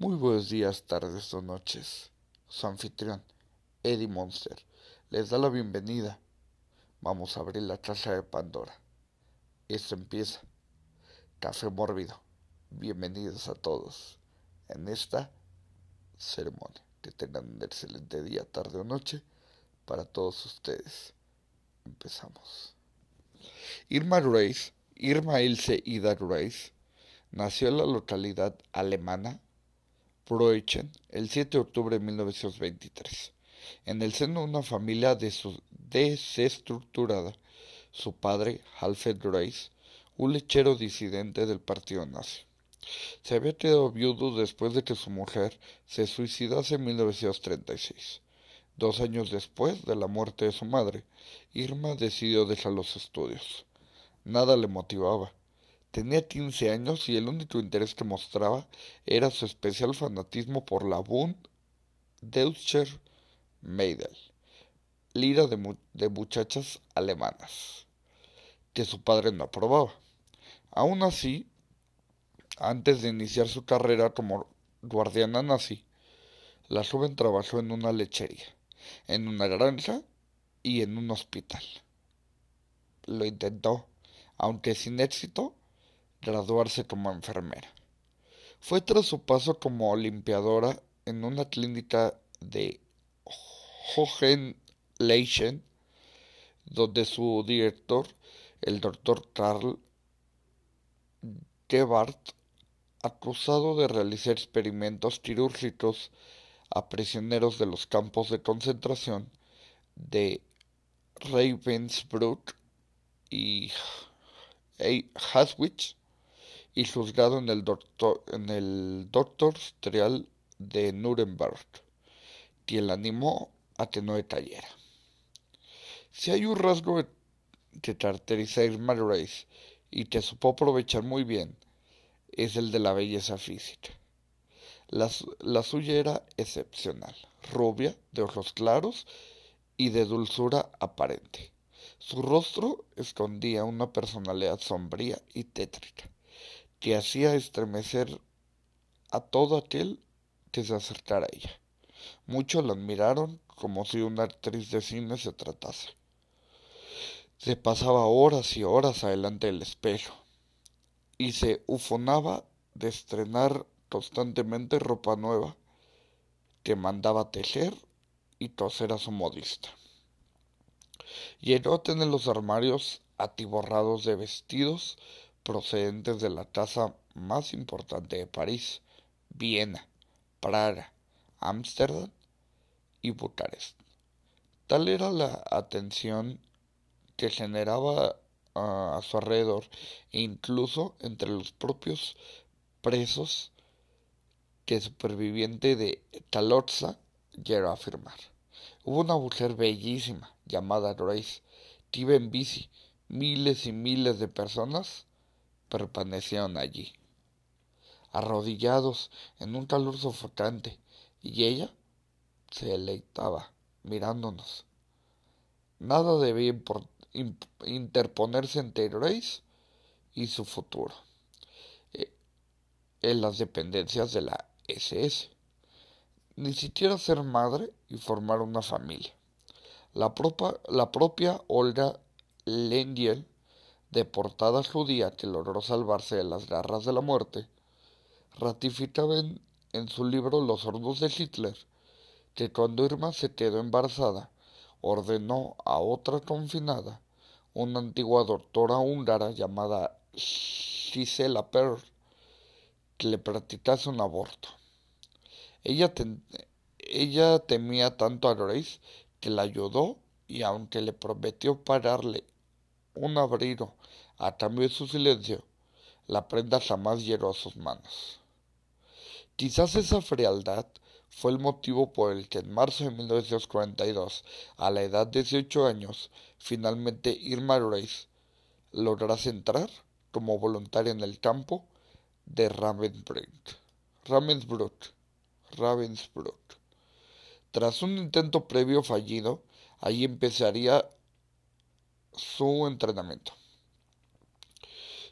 Muy buenos días, tardes o noches. Su anfitrión, Eddie Monster, les da la bienvenida. Vamos a abrir la taza de Pandora. Esto empieza. Café mórbido. Bienvenidos a todos en esta ceremonia. Que tengan un excelente día, tarde o noche para todos ustedes. Empezamos. Irma Reis, Irma Ilse Ida Reis, nació en la localidad alemana Broechen el 7 de octubre de 1923, en el seno de una familia desestructurada. Su padre, Alfred Reis, un lechero disidente del partido nazi. Se había quedado viudo después de que su mujer se suicidase en 1936. Dos años después de la muerte de su madre, Irma decidió dejar los estudios. Nada le motivaba. Tenía quince años y el único interés que mostraba era su especial fanatismo por la Bund Deutscher Mädel, lira de, de muchachas alemanas, que su padre no aprobaba. Aún así, antes de iniciar su carrera como guardiana nazi, la joven trabajó en una lechería, en una granja y en un hospital. Lo intentó, aunque sin éxito, graduarse como enfermera. Fue tras su paso como limpiadora en una clínica de Hohenleichen, donde su director, el doctor Karl Gebhardt, acusado de realizar experimentos quirúrgicos a prisioneros de los campos de concentración de Ravensbrück y Auschwitz, y juzgado en el, doctor, en el de Nuremberg, quien la animó a que no detallera. Si hay un rasgo que caracteriza a Irma Reis y que supo aprovechar muy bien, es el de la belleza física. La, la, suya era excepcional, rubia, de ojos claros y de dulzura aparente. Su rostro escondía una personalidad sombría y tétrica, que hacía estremecer a todo aquel que se acercara a ella. Muchos la admiraron como si una actriz de cine se tratase. Se pasaba horas y horas adelante del espejo y se ufonaba de estrenar constantemente ropa nueva que mandaba tejer y toser a su modista. Llegó a tener los armarios atiborrados de vestidos procedentes de la casa más importante de París, Viena, Praga, Ámsterdam y Bucarest. Tal era la atención que generaba a su alrededor e incluso entre los propios presos que superviviente de Talotza llegó a afirmar. Hubo una mujer bellísima llamada Grace que en bici. Miles y miles de personas permanecieron allí, arrodillados en un calor sofocante, y ella se deleitaba mirándonos. Nada debía interponerse entre Grace y su futuro eh, en las dependencias de la SS, ni siquiera ser madre y formar una familia. La, la propia Olga Lendiel deportada judía que logró salvarse de las garras de la muerte, ratificaba en, su libro Los hornos de Hitler que cuando Irma se quedó embarazada, ordenó a otra confinada, una antigua doctora húngara llamada Gisela Perl, que le practicase un aborto. Ella, ella temía tanto a Grace que la ayudó y aunque le prometió pararle un abrigo a cambio de su silencio, la prenda jamás llegó a sus manos. Quizás esa frialdad fue el motivo por el que en marzo de 1942, a la edad de 18 años, finalmente Irma Reis lograse entrar como voluntaria en el campo de Ravensbrück. Ravensbrück. Ravensbrück. Tras un intento previo fallido, allí empezaría su entrenamiento.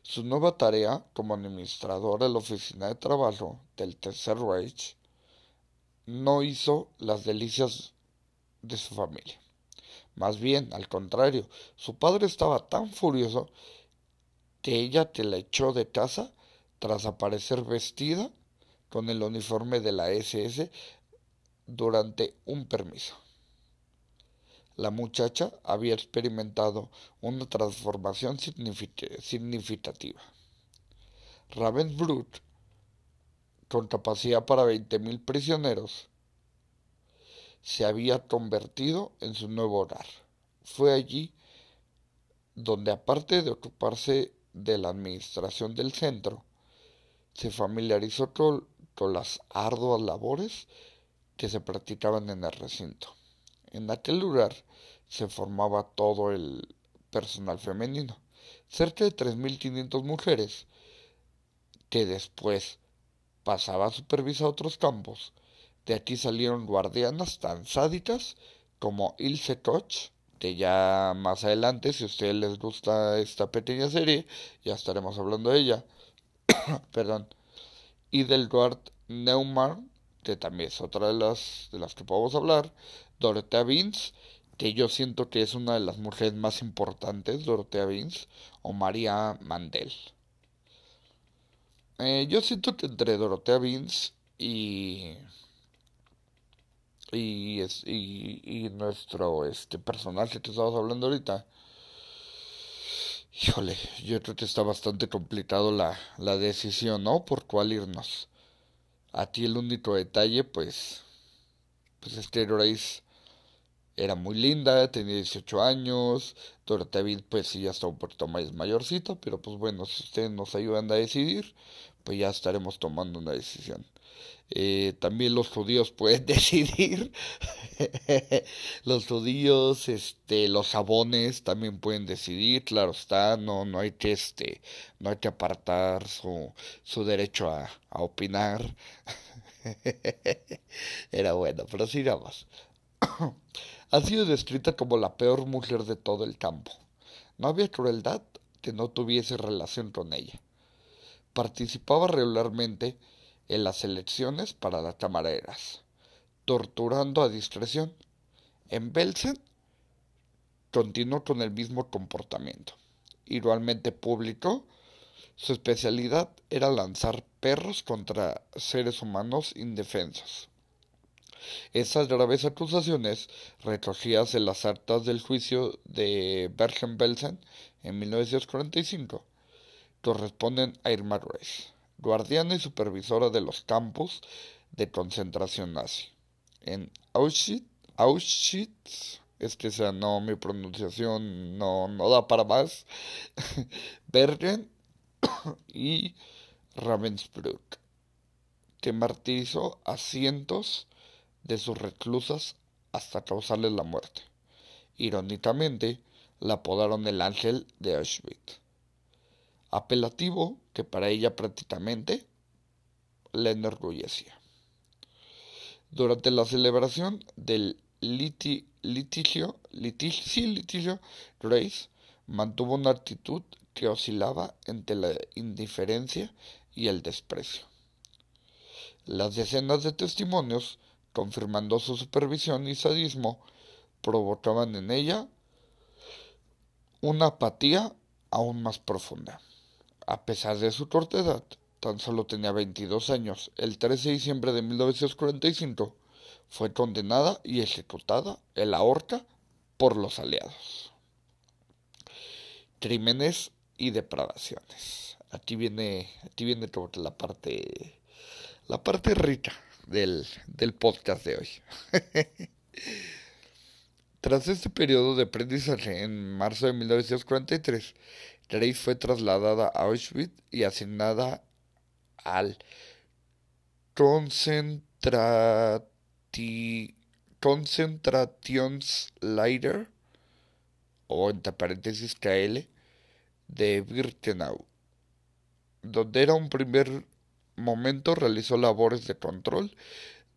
Su nueva tarea como administradora de la oficina de trabajo del Tercer Reich no hizo las delicias de su familia. Más bien, al contrario, su padre estaba tan furioso que ella te la echó de casa tras aparecer vestida con el uniforme de la SS durante un permiso. La muchacha había experimentado una transformación significativa. Ravensbrück, con capacidad para 20.000 prisioneros, se había convertido en su nuevo hogar. Fue allí donde, aparte de ocuparse de la administración del centro, se familiarizó con, las arduas labores que se practicaban en el recinto. En aquel lugar se formaba todo el personal femenino, cerca de 3.500 mujeres, que después pasaba a supervisar otros campos. De aquí salieron guardianas tan sádicas como Ilse Koch, que ya más adelante, si a ustedes les gusta esta pequeña serie, ya estaremos hablando de ella. Perdón. Y del Guard Neumann, que también es otra de las, de las que podemos hablar. Dorothea Vince, que yo siento que es una de las mujeres más importantes, Dorothea Vince, o María Mandel. Eh, yo siento que entre Dorothea Vince y y, es, y, y nuestro este personaje que estamos hablando ahorita híjole yo creo que está bastante complicado la, la decisión no por cuál irnos a ti el único detalle pues pues es que Grace era muy linda, tenía 18 años, Dorothea pues sí ya está un poquito más mayorcito, pero pues bueno, si ustedes nos ayudan a decidir, pues ya estaremos tomando una decisión. Eh, también los judíos pueden decidir. los judíos, este, los sabones también pueden decidir, claro está, no, no hay que este, no hay que apartar su, su derecho a, a opinar. Era bueno, pero sigamos. Ha sido descrita como la peor mujer de todo el campo. No había crueldad que no tuviese relación con ella. Participaba regularmente en las elecciones para las camareras, torturando a discreción. En Belsen continuó con el mismo comportamiento. Igualmente público, su especialidad era lanzar perros contra seres humanos indefensos. Esas graves acusaciones, recogidas en las actas del juicio de Bergen-Belsen en 1945, corresponden a Irma Grace guardiana y supervisora de los campos de concentración nazi. En Auschwitz, Auschwitz es que sea, no, mi pronunciación no, no da para más, Bergen y Ravensbrück, que martirizó a cientos de sus reclusas hasta causarles la muerte. Irónicamente, la apodaron el ángel de Auschwitz apelativo que para ella prácticamente la enorgullecía. Durante la celebración del litigio, litigio, Grace mantuvo una actitud que oscilaba entre la indiferencia y el desprecio. Las decenas de testimonios, confirmando su supervisión y sadismo, provocaban en ella una apatía aún más profunda. A pesar de su corta edad, tan solo tenía 22 años, el 13 de diciembre de 1945 fue condenada y ejecutada en la horca por los aliados. Crímenes y depravaciones. Aquí viene, aquí viene la parte, la parte rica del, del podcast de hoy. Tras este periodo de aprendizaje en marzo de 1943, Grace fue trasladada a Auschwitz y asignada al Concentrationslager o entre paréntesis KL de Birkenau, donde era un primer momento realizó labores de control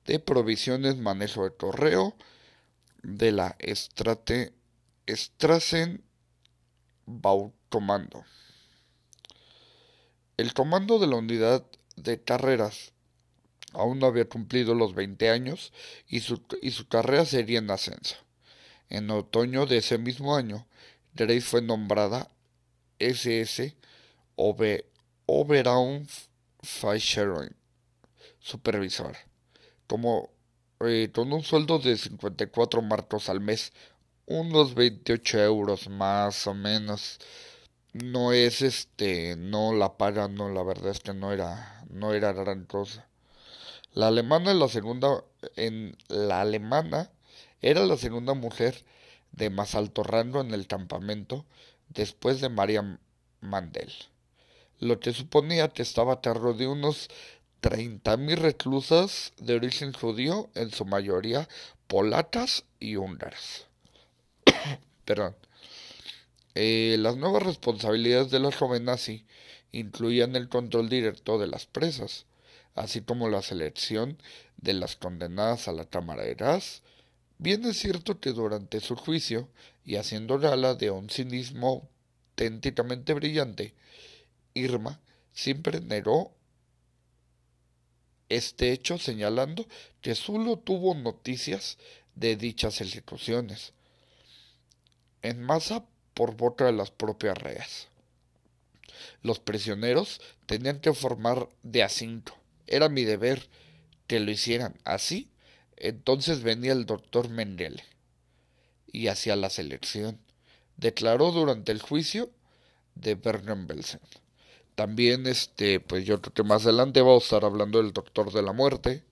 de provisiones, manejo de correo de la Strassen Comando. El comando de la unidad de carreras aún no había cumplido los 20 años y su, y su carrera sería en ascenso. En otoño de ese mismo año, Grace fue nombrada SS Oberon Fisherin, supervisora, como eh, con un sueldo de 54 marcos al mes, unos 28 euros más o menos. No es este, no la paga, no, la verdad es que no era, no era gran cosa. La alemana la segunda, en la alemana era la segunda mujer de más alto rango en el campamento después de María Mandel, lo que suponía que estaba a cargo de unos 30.000 reclusas de origen judío, en su mayoría polacas y húngaras. Perdón. Eh, las nuevas responsabilidades de la joven nazi incluían el control directo de las presas, así como la selección de las condenadas a la cámara de gas. Bien es cierto que durante su juicio, y haciendo gala de un cinismo auténticamente brillante, Irma siempre negó este hecho señalando que solo tuvo noticias de dichas ejecuciones, en masa por boca de las propias reas. Los prisioneros tenían que formar de a cinco. Era mi deber que lo hicieran así. Entonces venía el doctor Mengele y hacía la selección. Declaró durante el juicio de Bergen-Belsen. También, este, pues yo creo que más adelante vamos a estar hablando del Doctor de la Muerte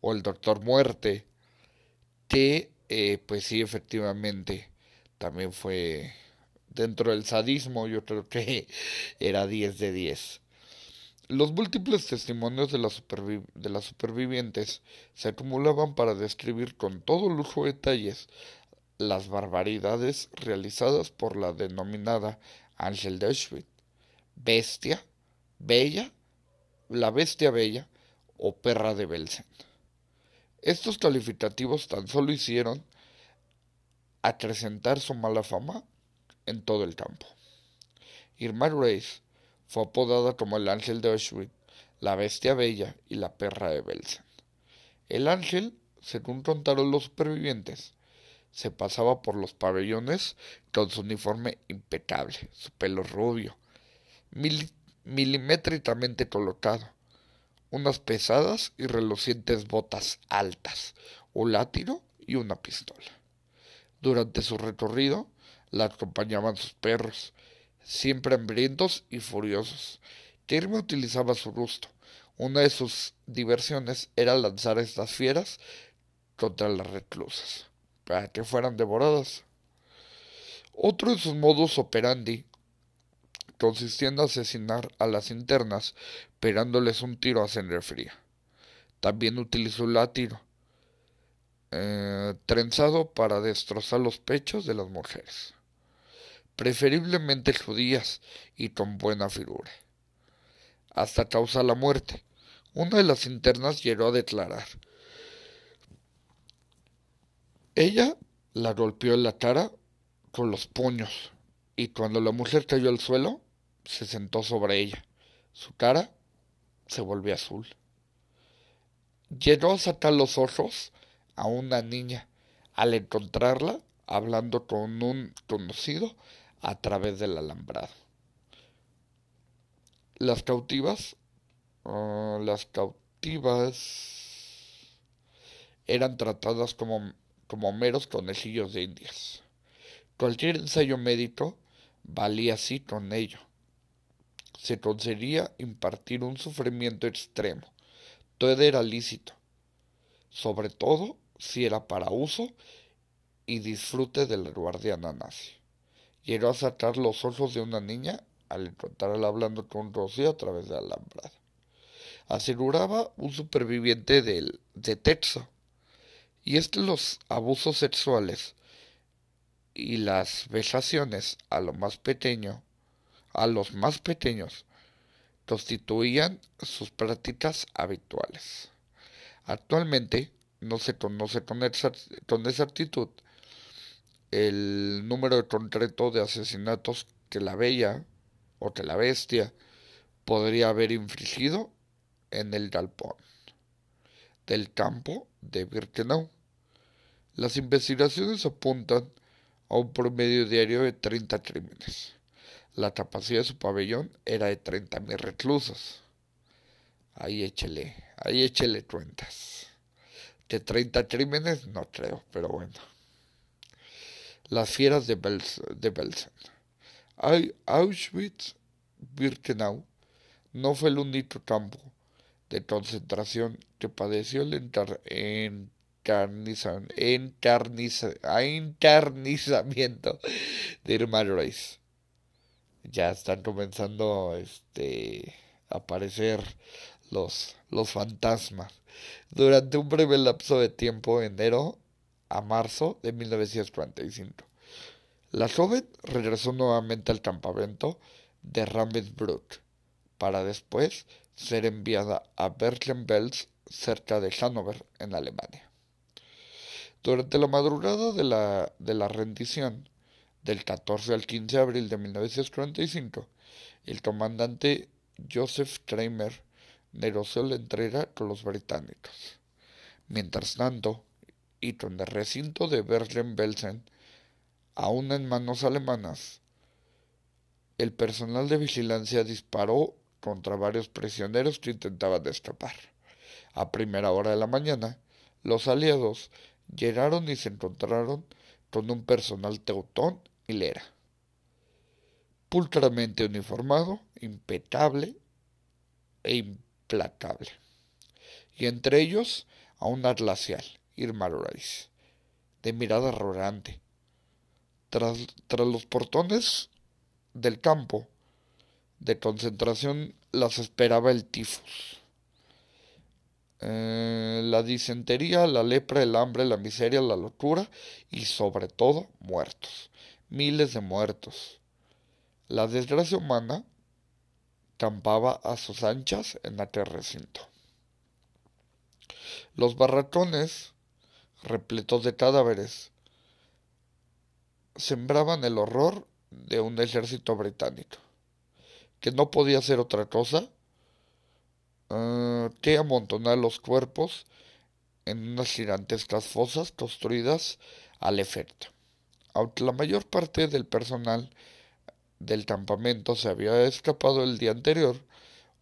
o el Doctor Muerte, que, eh, pues sí, efectivamente, también fue dentro del sadismo, yo creo que era 10 de 10. Los múltiples testimonios de, de las supervivientes se acumulaban para describir con todo lujo de detalles las barbaridades realizadas por la denominada Ángel de Auschwitz bestia, bella, la bestia bella o perra de Belsen. Estos calificativos tan solo hicieron acrecentar su mala fama en todo el campo. Irma Grace fue apodada como el ángel de Auschwitz, la bestia bella y la perra de Belsen. El ángel, según contaron los supervivientes, se pasaba por los pabellones con su uniforme impecable, su pelo rubio, milimétricamente colocado, unas pesadas y relucientes botas altas, un látigo y una pistola. Durante su recorrido la acompañaban sus perros, siempre hambrientos y furiosos. Tirme utilizaba su gusto. Una de sus diversiones era lanzar estas fieras contra las reclusas, para que fueran devoradas. Otro de sus modos operandi consistiendo en asesinar a las internas, pegándoles un tiro a sangre fría. También utilizó el látigo, eh, trenzado para destrozar los pechos de las mujeres, preferiblemente judías y con buena figura, hasta causar la muerte. Una de las internas llegó a declarar. Ella la golpeó en la cara con los puños y cuando la mujer cayó al suelo, se sentó sobre ella. Su cara se volvió azul. Llegó a sacar los ojos a una niña al encontrarla hablando con un conocido a través del alambrado. Las cautivas, ah, las cautivas eran tratadas como, como meros conejillos de indias. Cualquier ensayo médico valía así con ello se concedía impartir un sufrimiento extremo. Todo era lícito, sobre todo si era para uso y disfrute del guardiana nazi. Llegó a sacar los ojos de una niña al encontrarla hablando con Rocío a través de la alambrada. Aseguraba un superviviente del, de Texo. Y es los abusos sexuales y las vejaciones a lo más pequeño a los más pequeños constituían sus prácticas habituales. Actualmente no se conoce con, exactitud el número concreto de asesinatos que la bella o que la bestia podría haber infringido en el galpón del campo de Birkenau. Las investigaciones apuntan a un promedio diario de 30 crímenes. La capacidad de su pabellón era de 30.000 reclusos. Ahí échele, ahí échele cuentas. De 30 crímenes no creo, pero bueno. Las fieras de, de Belsen. Auschwitz-Birkenau no fue el único campo de concentración que padeció el encarnizamiento de Irma Reis. Ya están comenzando este, a aparecer los, los fantasmas. Durante un breve lapso de tiempo, enero a marzo de 1945. La joven regresó nuevamente al campamento de Ravensbrück para después ser enviada a Bergen-Belsen cerca de Hannover, en Alemania. Durante la madrugada de la, de la rendición, del 14 al 15 de abril de 1945, el comandante Joseph Kramer negoció la entrega con los británicos. Mientras tanto, y con el recinto de Bergen-Belsen, aún en manos alemanas, el personal de vigilancia disparó contra varios prisioneros que intentaban escapar. A primera hora de la mañana, los aliados llegaron y se encontraron con un personal teutón y lera. Pulcramente uniformado, impecable e implacable. Y entre ellos a una glacial, Irma Lorais, de mirada arrogante. Tras, tras los portones del campo de concentración las esperaba el tifus. Eh, la disentería, la lepra, el hambre, la miseria, la locura y sobre todo muertos. Miles de muertos. La desgracia humana campaba a sus anchas en aquel recinto. Los barracones, repletos de cadáveres, sembraban el horror de un ejército británico, que no podía hacer otra cosa uh, que amontonar los cuerpos en unas gigantescas fosas construidas al efecto. Aunque la mayor parte del personal del campamento se había escapado el día anterior,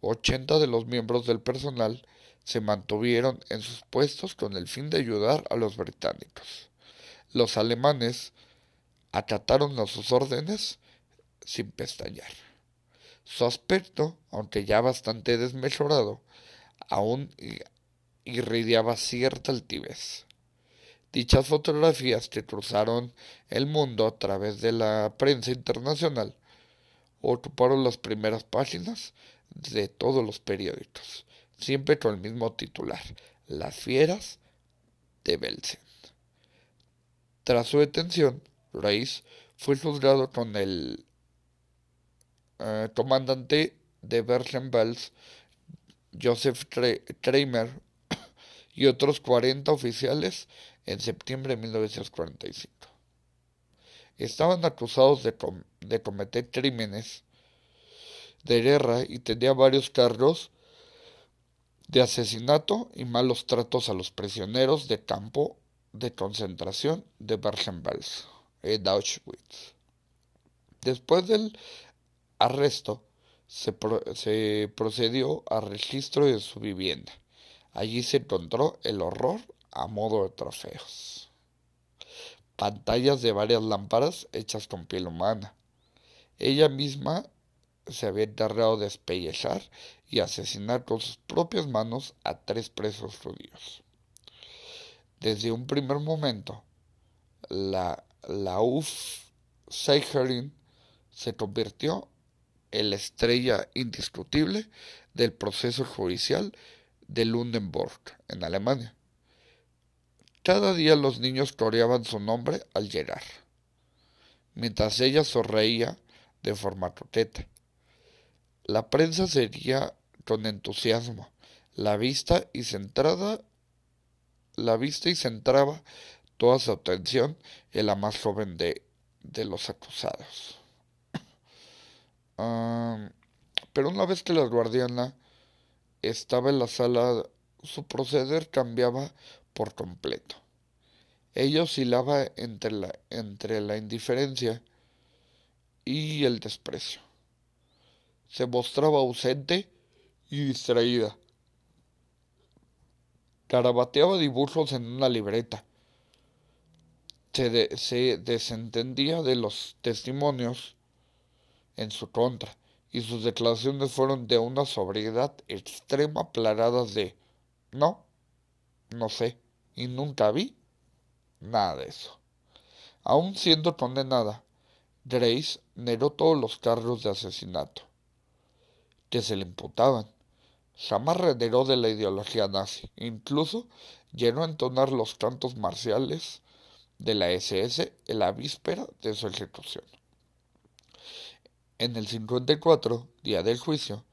80 de los miembros del personal se mantuvieron en sus puestos con el fin de ayudar a los británicos. Los alemanes acataron a sus órdenes sin pestañear. Su aspecto, aunque ya bastante desmejorado, aún irradiaba cierta altivez. Dichas fotografías que cruzaron el mundo a través de la prensa internacional ocuparon las primeras páginas de todos los periódicos, siempre con el mismo titular, Las fieras de Belsen. Tras su detención, Reis fue juzgado con el eh, comandante de Bergen-Belsen, Joseph Kramer, y otros 40 oficiales en septiembre de 1945. Estaban acusados de, de cometer crímenes de guerra y tenía varios cargos de asesinato y malos tratos a los prisioneros de campo de concentración de Bergen-Belsen en Auschwitz. Después del arresto, se, se, procedió al registro de su vivienda. Allí se encontró el horror a modo de trofeos. Pantallas de varias lámparas hechas con piel humana. Ella misma se había encargado de despellezar y asesinar con sus propias manos a tres presos judíos. Desde un primer momento, la, la UF Seicherin se convirtió la estrella indiscutible del proceso judicial de Lundenburg, en Alemania. Cada día los niños coreaban su nombre al llegar, mientras ella sonreía de forma coqueta. La prensa seguía con entusiasmo la vista y centrada la vista y centraba toda su atención en la más joven de, de los acusados. Pero una vez que la guardiana estaba en la sala, su proceder cambiaba por completo. Ella oscilaba entre la, entre la indiferencia y el desprecio. Se mostraba ausente y distraída. Carabateaba dibujos en una libreta. Se, se desentendía de los testimonios en su contra y sus declaraciones fueron de una sobriedad extrema plagadas de no, no sé, y nunca vi nada de eso. Aun siendo condenada, Grace negó todos los cargos de asesinato que se le imputaban. Jamás renegó de la ideología nazi, incluso llenó a entonar los cantos marciales de la SS en la víspera de su ejecución. En el 54, día del juicio,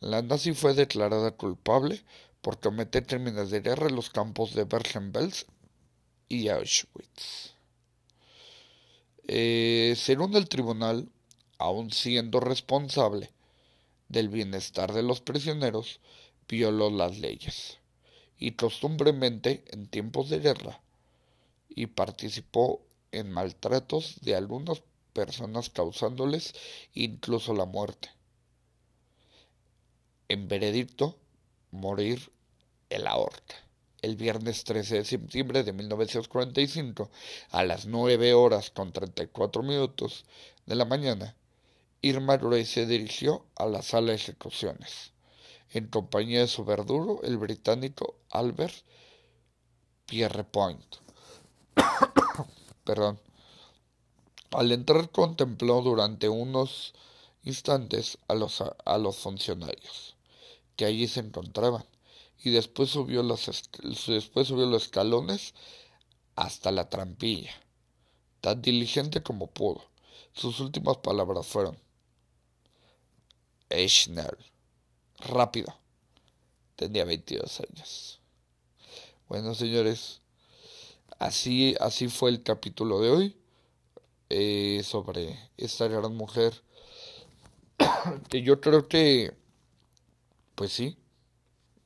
la nazi fue declarada culpable por cometer crímenes de guerra en los campos de Bergen-Belsen y Auschwitz. Eh, según el tribunal, aun siendo responsable del bienestar de los prisioneros, violó las leyes y costumbremente en tiempos de guerra y participó en maltratos de algunas personas causándoles incluso la muerte. En veredicto, morir en la horca. El viernes 13 de septiembre de 1945, a las 9 horas con 34 minutos de la mañana, Irma Grey se dirigió a la sala de ejecuciones, en compañía de su verdugo, el británico Albert Pierrepoint. Perdón. Al entrar contempló durante unos instantes a los, a los funcionarios que allí se encontraban y después subió, los, después subió los escalones hasta la trampilla, tan diligente como pudo. Sus últimas palabras fueron Eichner, rápido. Tenía 22 años. Bueno, señores, así, así fue el capítulo de hoy eh, sobre esta gran mujer yo creo que, pues sí,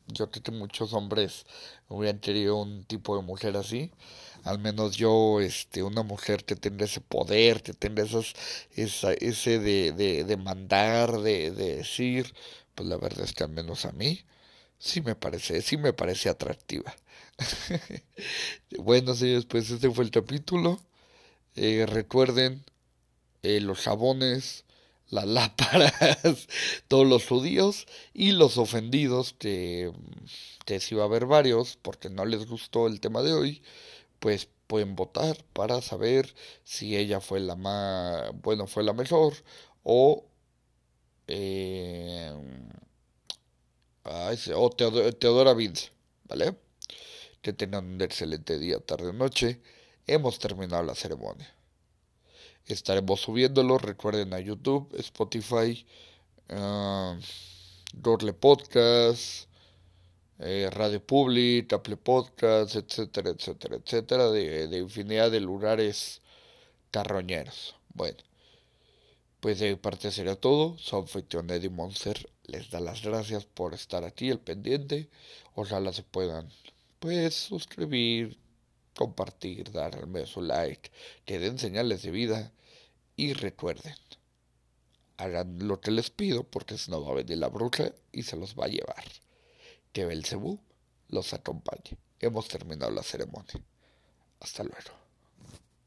yo creo que muchos hombres hubieran querido un tipo de mujer así. Al menos yo, este, una mujer que tenga ese poder, que tenga esas, esa, ese de, de, de mandar, de, de decir, pues la verdad es que al menos a mí sí me parece, sí me parece atractiva. bueno, señores, pues este fue el capítulo. Eh, recuerden eh, los jabones, las lámparas, todos los judíos y los ofendidos, que, que si va a haber varios, porque no les gustó el tema de hoy, pues pueden votar para saber si ella fue la más, bueno, fue la mejor o, eh, o Teodora Vince, ¿vale? Que tengan un excelente día, tarde o noche. Hemos terminado la ceremonia. Estaremos subiéndolo, recuerden a YouTube, Spotify, uh, Podcast, eh, Radio Public, Apple Podcast, etcétera, etcétera, etcétera, de, infinidad de lugares carroñeros. Bueno, pues de parte sería todo. Su anfitrión Eddie Monster les da las gracias por estar aquí, el pendiente. Ojalá se puedan, pues, suscribir, compartir, darme su like, que den señales de vida y recuerden, hagan lo que les pido porque si no va a venir la bruja y se los va a llevar. Que Belcebú los acompañe. Hemos terminado la ceremonia. Hasta luego.